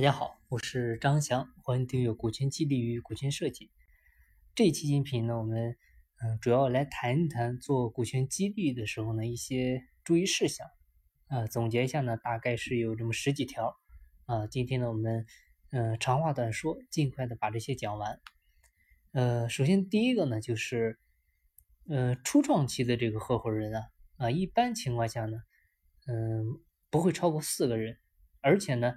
大家好，我是张翔，欢迎订阅股权激励与股权设计。这期音频呢，我们嗯主要来谈一谈做股权激励的时候呢一些注意事项。啊，总结一下呢，大概是有这么十几条。啊，今天呢，我们嗯长话短说，尽快的把这些讲完。呃，首先第一个呢，就是呃初创期的这个合伙人啊，啊一般情况下呢，嗯不会超过四个人，而且呢。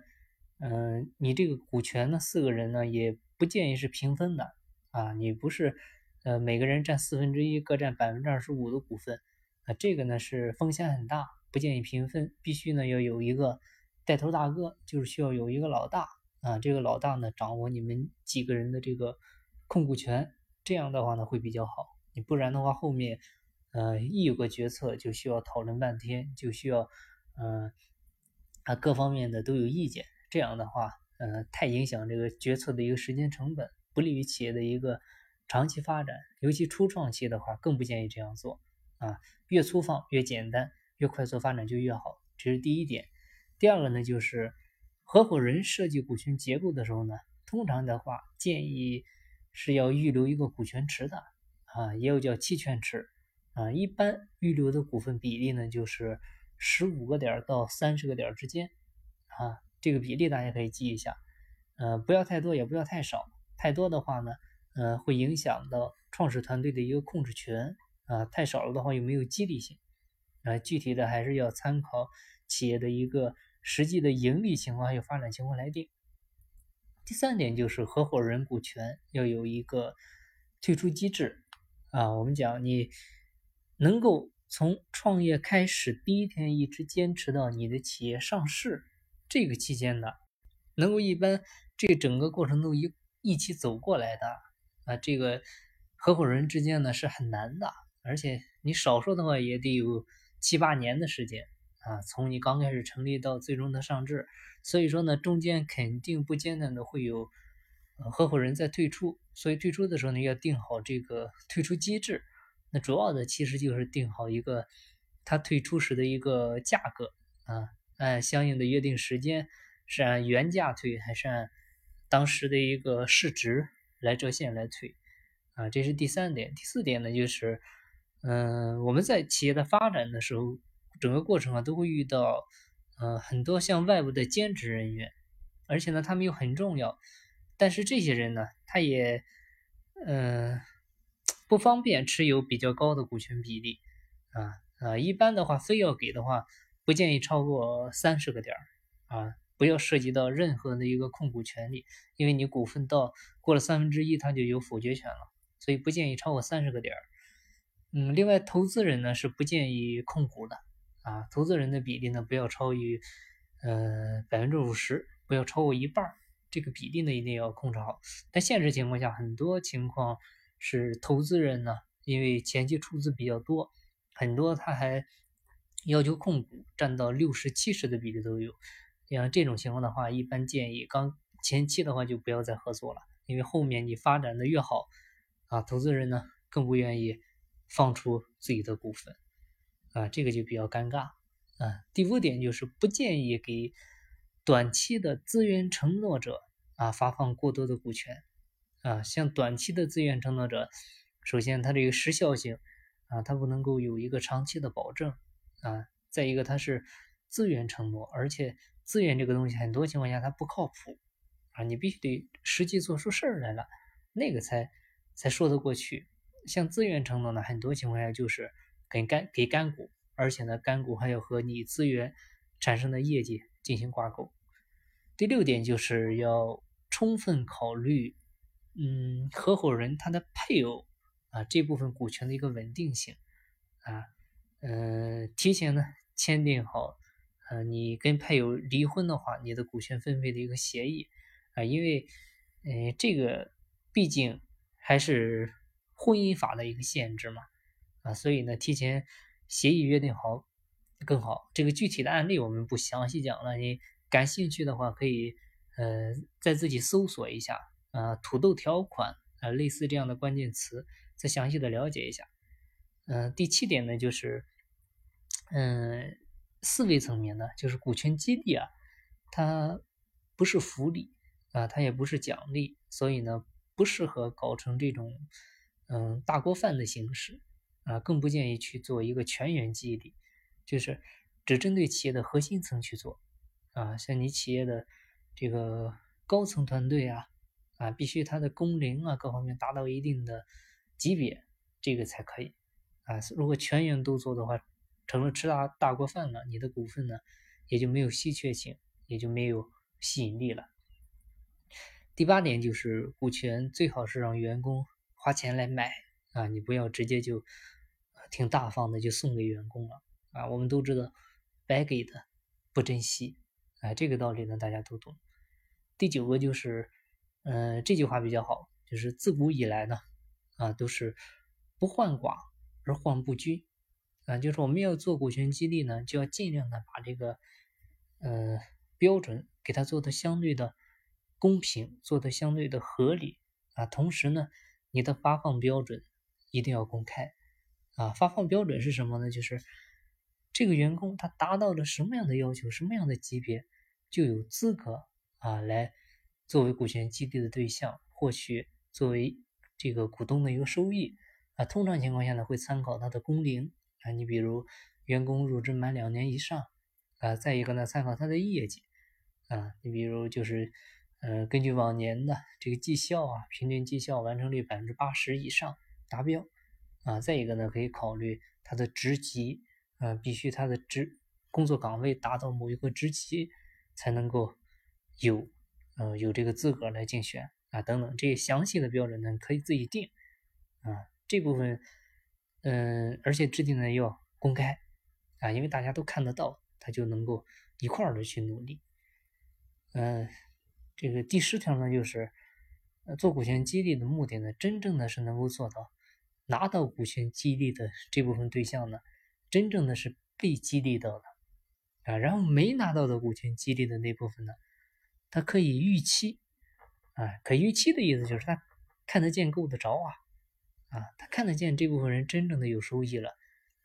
嗯，你这个股权呢，四个人呢也不建议是平分的啊，你不是呃每个人占四分之一，各占百分之二十五的股份啊，这个呢是风险很大，不建议平分，必须呢要有一个带头大哥，就是需要有一个老大啊，这个老大呢掌握你们几个人的这个控股权，这样的话呢会比较好，你不然的话后面呃一有个决策就需要讨论半天，就需要嗯啊各方面的都有意见。这样的话，呃，太影响这个决策的一个时间成本，不利于企业的一个长期发展。尤其初创期的话，更不建议这样做啊。越粗放越简单，越快速发展就越好。这是第一点。第二个呢，就是合伙人设计股权结构的时候呢，通常的话建议是要预留一个股权池的啊，也有叫期权池啊。一般预留的股份比例呢，就是十五个点到三十个点之间啊。这个比例大家可以记一下，呃，不要太多，也不要太少。太多的话呢，呃，会影响到创始团队的一个控制权啊；太少了的话，又没有激励性啊。具体的还是要参考企业的一个实际的盈利情况还有发展情况来定。第三点就是合伙人股权要有一个退出机制啊。我们讲你能够从创业开始第一天一直坚持到你的企业上市。这个期间呢，能够一般这整个过程都一一起走过来的啊，这个合伙人之间呢是很难的，而且你少说的话也得有七八年的时间啊，从你刚开始成立到最终的上市，所以说呢，中间肯定不间断的会有合伙人在退出，所以退出的时候呢，要定好这个退出机制。那主要的其实就是定好一个他退出时的一个价格啊。按相应的约定时间，是按原价退还是按当时的一个市值来折现来退？啊，这是第三点。第四点呢，就是，嗯，我们在企业的发展的时候，整个过程啊都会遇到，呃，很多像外部的兼职人员，而且呢，他们又很重要，但是这些人呢，他也，嗯，不方便持有比较高的股权比例，啊啊，一般的话，非要给的话。不建议超过三十个点儿啊，不要涉及到任何的一个控股权利，因为你股份到过了三分之一，它就有否决权了，所以不建议超过三十个点儿。嗯，另外投资人呢是不建议控股的啊，投资人的比例呢不要超于呃百分之五十，不要超过一半儿，这个比例呢一定要控制好。但现实情况下，很多情况是投资人呢，因为前期出资比较多，很多他还。要求控股占到六十七十的比例都有，像这种情况的话，一般建议刚前期的话就不要再合作了，因为后面你发展的越好，啊，投资人呢更不愿意放出自己的股份，啊，这个就比较尴尬，啊，第五点就是不建议给短期的资源承诺者啊发放过多的股权，啊，像短期的资源承诺者，首先它这个时效性啊，它不能够有一个长期的保证。啊，再一个，它是资源承诺，而且资源这个东西很多情况下它不靠谱啊，你必须得实际做出事儿来了，那个才才说得过去。像资源承诺呢，很多情况下就是给干给干股，而且呢，干股还要和你资源产生的业绩进行挂钩。第六点就是要充分考虑，嗯，合伙人他的配偶啊这部分股权的一个稳定性啊。嗯，提前呢签订好，呃，你跟配偶离婚的话，你的股权分配的一个协议啊，因为，呃，这个毕竟还是婚姻法的一个限制嘛，啊，所以呢，提前协议约定好更好。这个具体的案例我们不详细讲了，你感兴趣的话可以，呃，再自己搜索一下，啊，土豆条款啊，类似这样的关键词，再详细的了解一下。嗯，第七点呢就是。嗯，四维层面呢，就是股权激励啊，它不是福利啊，它也不是奖励，所以呢，不适合搞成这种嗯大锅饭的形式啊，更不建议去做一个全员激励，就是只针对企业的核心层去做啊，像你企业的这个高层团队啊啊，必须它的工龄啊各方面达到一定的级别，这个才可以。啊，如果全员都做的话，成了吃大大锅饭了，你的股份呢也就没有稀缺性，也就没有。吸引力了。第八点就是股权最好是让员工花钱来买啊，你不要直接就挺大方的就送给员工了啊。我们都知道白给的不珍惜啊，这个道理呢大家都懂。第九个就是，嗯，这句话比较好，就是自古以来呢啊都是不患寡而患不均啊，就是我们要做股权激励呢，就要尽量的把这个呃标准。给它做的相对的公平，做的相对的合理啊。同时呢，你的发放标准一定要公开啊。发放标准是什么呢？就是这个员工他达到了什么样的要求，什么样的级别，就有资格啊来作为股权激励的对象，获取作为这个股东的一个收益啊。通常情况下呢，会参考他的工龄啊。你比如员工入职满两年以上啊，再一个呢，参考他的业绩。啊，你比如就是，呃，根据往年的这个绩效啊，平均绩效完成率百分之八十以上达标，啊，再一个呢，可以考虑他的职级，啊，必须他的职工作岗位达到某一个职级，才能够有，呃，有这个资格来竞选啊，等等，这些详细的标准呢，可以自己定，啊，这部分，嗯，而且制定呢要公开，啊，因为大家都看得到，他就能够一块儿的去努力。嗯，这个第十条呢，就是做股权激励的目的呢，真正的是能够做到拿到股权激励的这部分对象呢，真正的是被激励到的啊，然后没拿到的股权激励的那部分呢，他可以预期啊，可预期的意思就是他看得见、够得着啊，啊，他看得见这部分人真正的有收益了，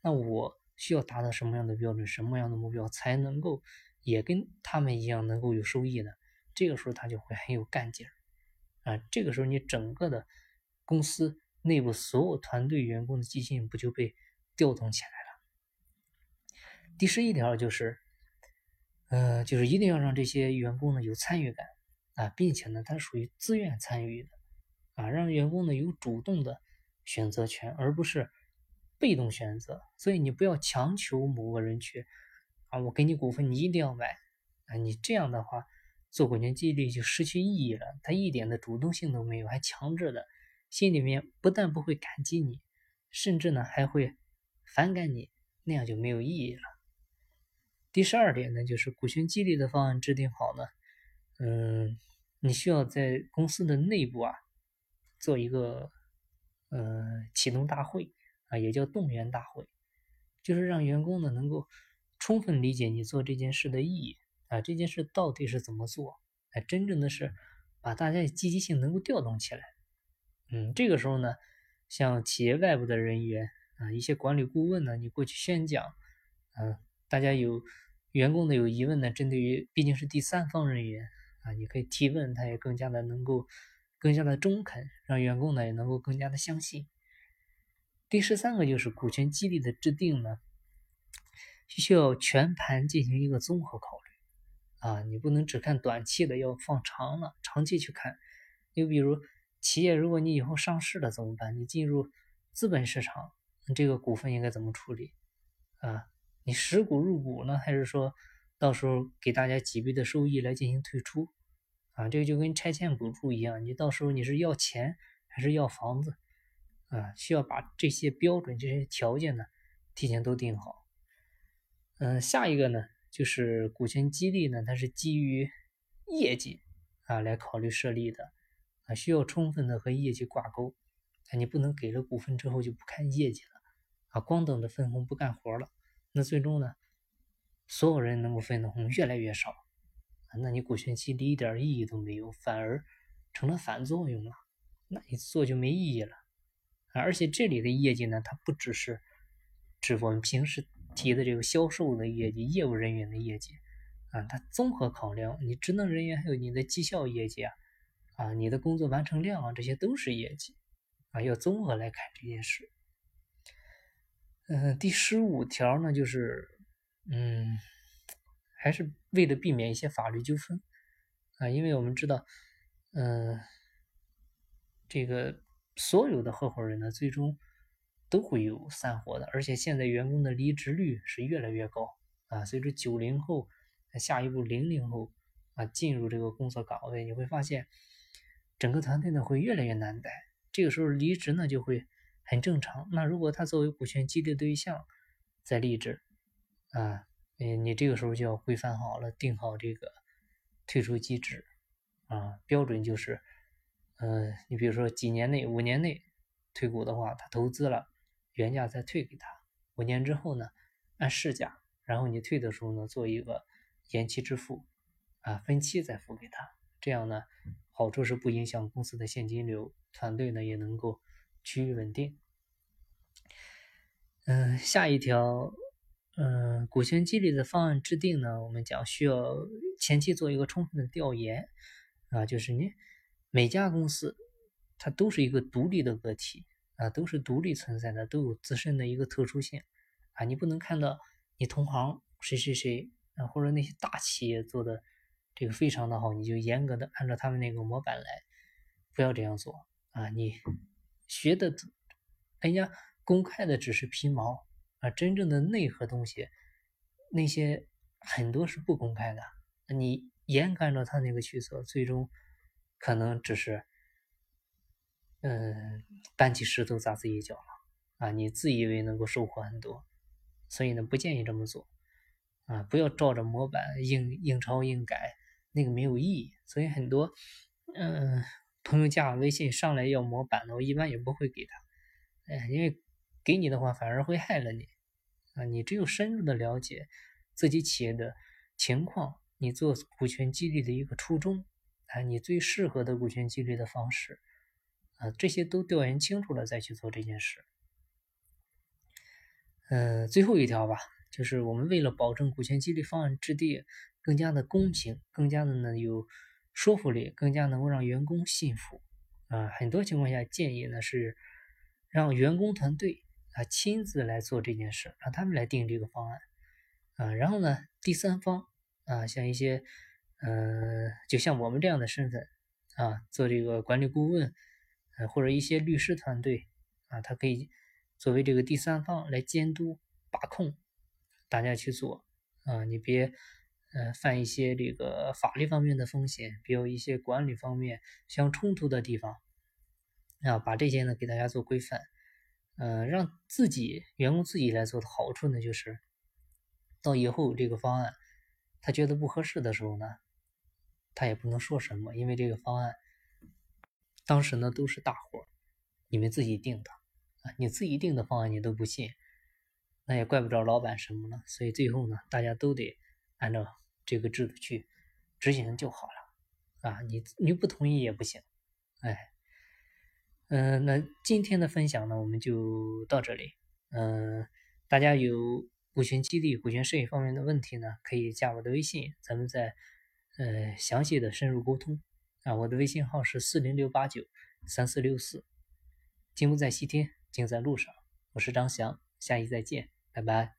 那我需要达到什么样的标准、什么样的目标才能够？也跟他们一样能够有收益呢，这个时候他就会很有干劲儿啊。这个时候你整个的公司内部所有团队员工的积极性不就被调动起来了？第十一条就是，呃，就是一定要让这些员工呢有参与感啊，并且呢他属于自愿参与的啊，让员工呢有主动的选择权，而不是被动选择。所以你不要强求某个人去。啊，我给你股份，你一定要买啊！你这样的话，做股权激励就失去意义了。他一点的主动性都没有，还强制的，心里面不但不会感激你，甚至呢还会反感你，那样就没有意义了。第十二点呢，就是股权激励的方案制定好呢，嗯，你需要在公司的内部啊做一个呃启动大会啊，也叫动员大会，就是让员工呢能够。充分理解你做这件事的意义啊，这件事到底是怎么做？哎，真正的是把大家的积极性能够调动起来。嗯，这个时候呢，像企业外部的人员啊，一些管理顾问呢，你过去宣讲，嗯，大家有员工的有疑问呢，针对于毕竟是第三方人员啊，你可以提问，他也更加的能够更加的中肯，让员工呢也能够更加的相信。第十三个就是股权激励的制定呢。需要全盘进行一个综合考虑啊，你不能只看短期的，要放长了，长期去看。你比如企业，如果你以后上市了怎么办？你进入资本市场，这个股份应该怎么处理啊？你实股入股呢，还是说到时候给大家几倍的收益来进行退出啊？这个就跟拆迁补助一样，你到时候你是要钱还是要房子啊？需要把这些标准、这些条件呢提前都定好。嗯，下一个呢，就是股权激励呢，它是基于业绩啊来考虑设立的啊，需要充分的和业绩挂钩啊，你不能给了股份之后就不看业绩了啊，光等着分红不干活了，那最终呢，所有人能够分的红越来越少，那你股权激励一点意义都没有，反而成了反作用了，那你做就没意义了，而且这里的业绩呢，它不只是指我们平时。提的这个销售的业绩、业务人员的业绩，啊，它综合考量你职能人员还有你的绩效业绩啊，啊，你的工作完成量啊，这些都是业绩啊，要综合来看这件事。嗯，第十五条呢，就是嗯，还是为了避免一些法律纠纷啊，因为我们知道，嗯，这个所有的合伙人呢，最终都会有散伙的，而且现在员工的离职率是越来越高啊，随着九零后。下一步，零零后啊进入这个工作岗位，你会发现整个团队呢会越来越难带。这个时候离职呢就会很正常。那如果他作为股权激励对象在离职啊，嗯你这个时候就要规范好了，定好这个退出机制啊，标准就是，呃，你比如说几年内、五年内退股的话，他投资了原价再退给他，五年之后呢按市价，然后你退的时候呢做一个。延期支付，啊，分期再付给他，这样呢，好处是不影响公司的现金流，团队呢也能够趋于稳定。嗯，下一条，嗯，股权激励的方案制定呢，我们讲需要前期做一个充分的调研，啊，就是你每家公司它都是一个独立的个体，啊，都是独立存在的，都有自身的一个特殊性，啊，你不能看到你同行谁谁谁。啊，或者那些大企业做的这个非常的好，你就严格的按照他们那个模板来，不要这样做啊！你学的人家公开的只是皮毛啊，真正的内核东西那些很多是不公开的。你严格按照他那个去做，最终可能只是嗯搬起石头砸自己脚了啊！你自以为能够收获很多，所以呢，不建议这么做。啊，不要照着模板硬硬抄硬改，那个没有意义。所以很多，嗯，朋友加微信上来要模板的，我一般也不会给他，哎，因为给你的话反而会害了你。啊，你只有深入的了解自己企业的情况，你做股权激励的一个初衷，啊，你最适合的股权激励的方式，啊，这些都调研清楚了再去做这件事。嗯，最后一条吧。就是我们为了保证股权激励方案制定更加的公平，更加的呢有说服力，更加能够让员工信服啊，很多情况下建议呢是让员工团队他亲自来做这件事，让他们来定这个方案啊，然后呢第三方啊像一些嗯就像我们这样的身份啊做这个管理顾问呃或者一些律师团队啊，他可以作为这个第三方来监督把控。大家去做啊，你别呃犯一些这个法律方面的风险，比如一些管理方面相冲突的地方啊，把这些呢给大家做规范，嗯，让自己员工自己来做的好处呢，就是到以后这个方案他觉得不合适的时候呢，他也不能说什么，因为这个方案当时呢都是大伙你们自己定的啊，你自己定的方案你都不信。那也怪不着老板什么了，所以最后呢，大家都得按照这个制度去执行就好了啊！你你不同意也不行，哎，嗯，那今天的分享呢，我们就到这里。嗯，大家有股权激励、股权设计方面的问题呢，可以加我的微信，咱们再呃详细的深入沟通啊。我的微信号是四零六八九三四六四，金不在西天，金在路上。我是张翔，下期再见。拜拜。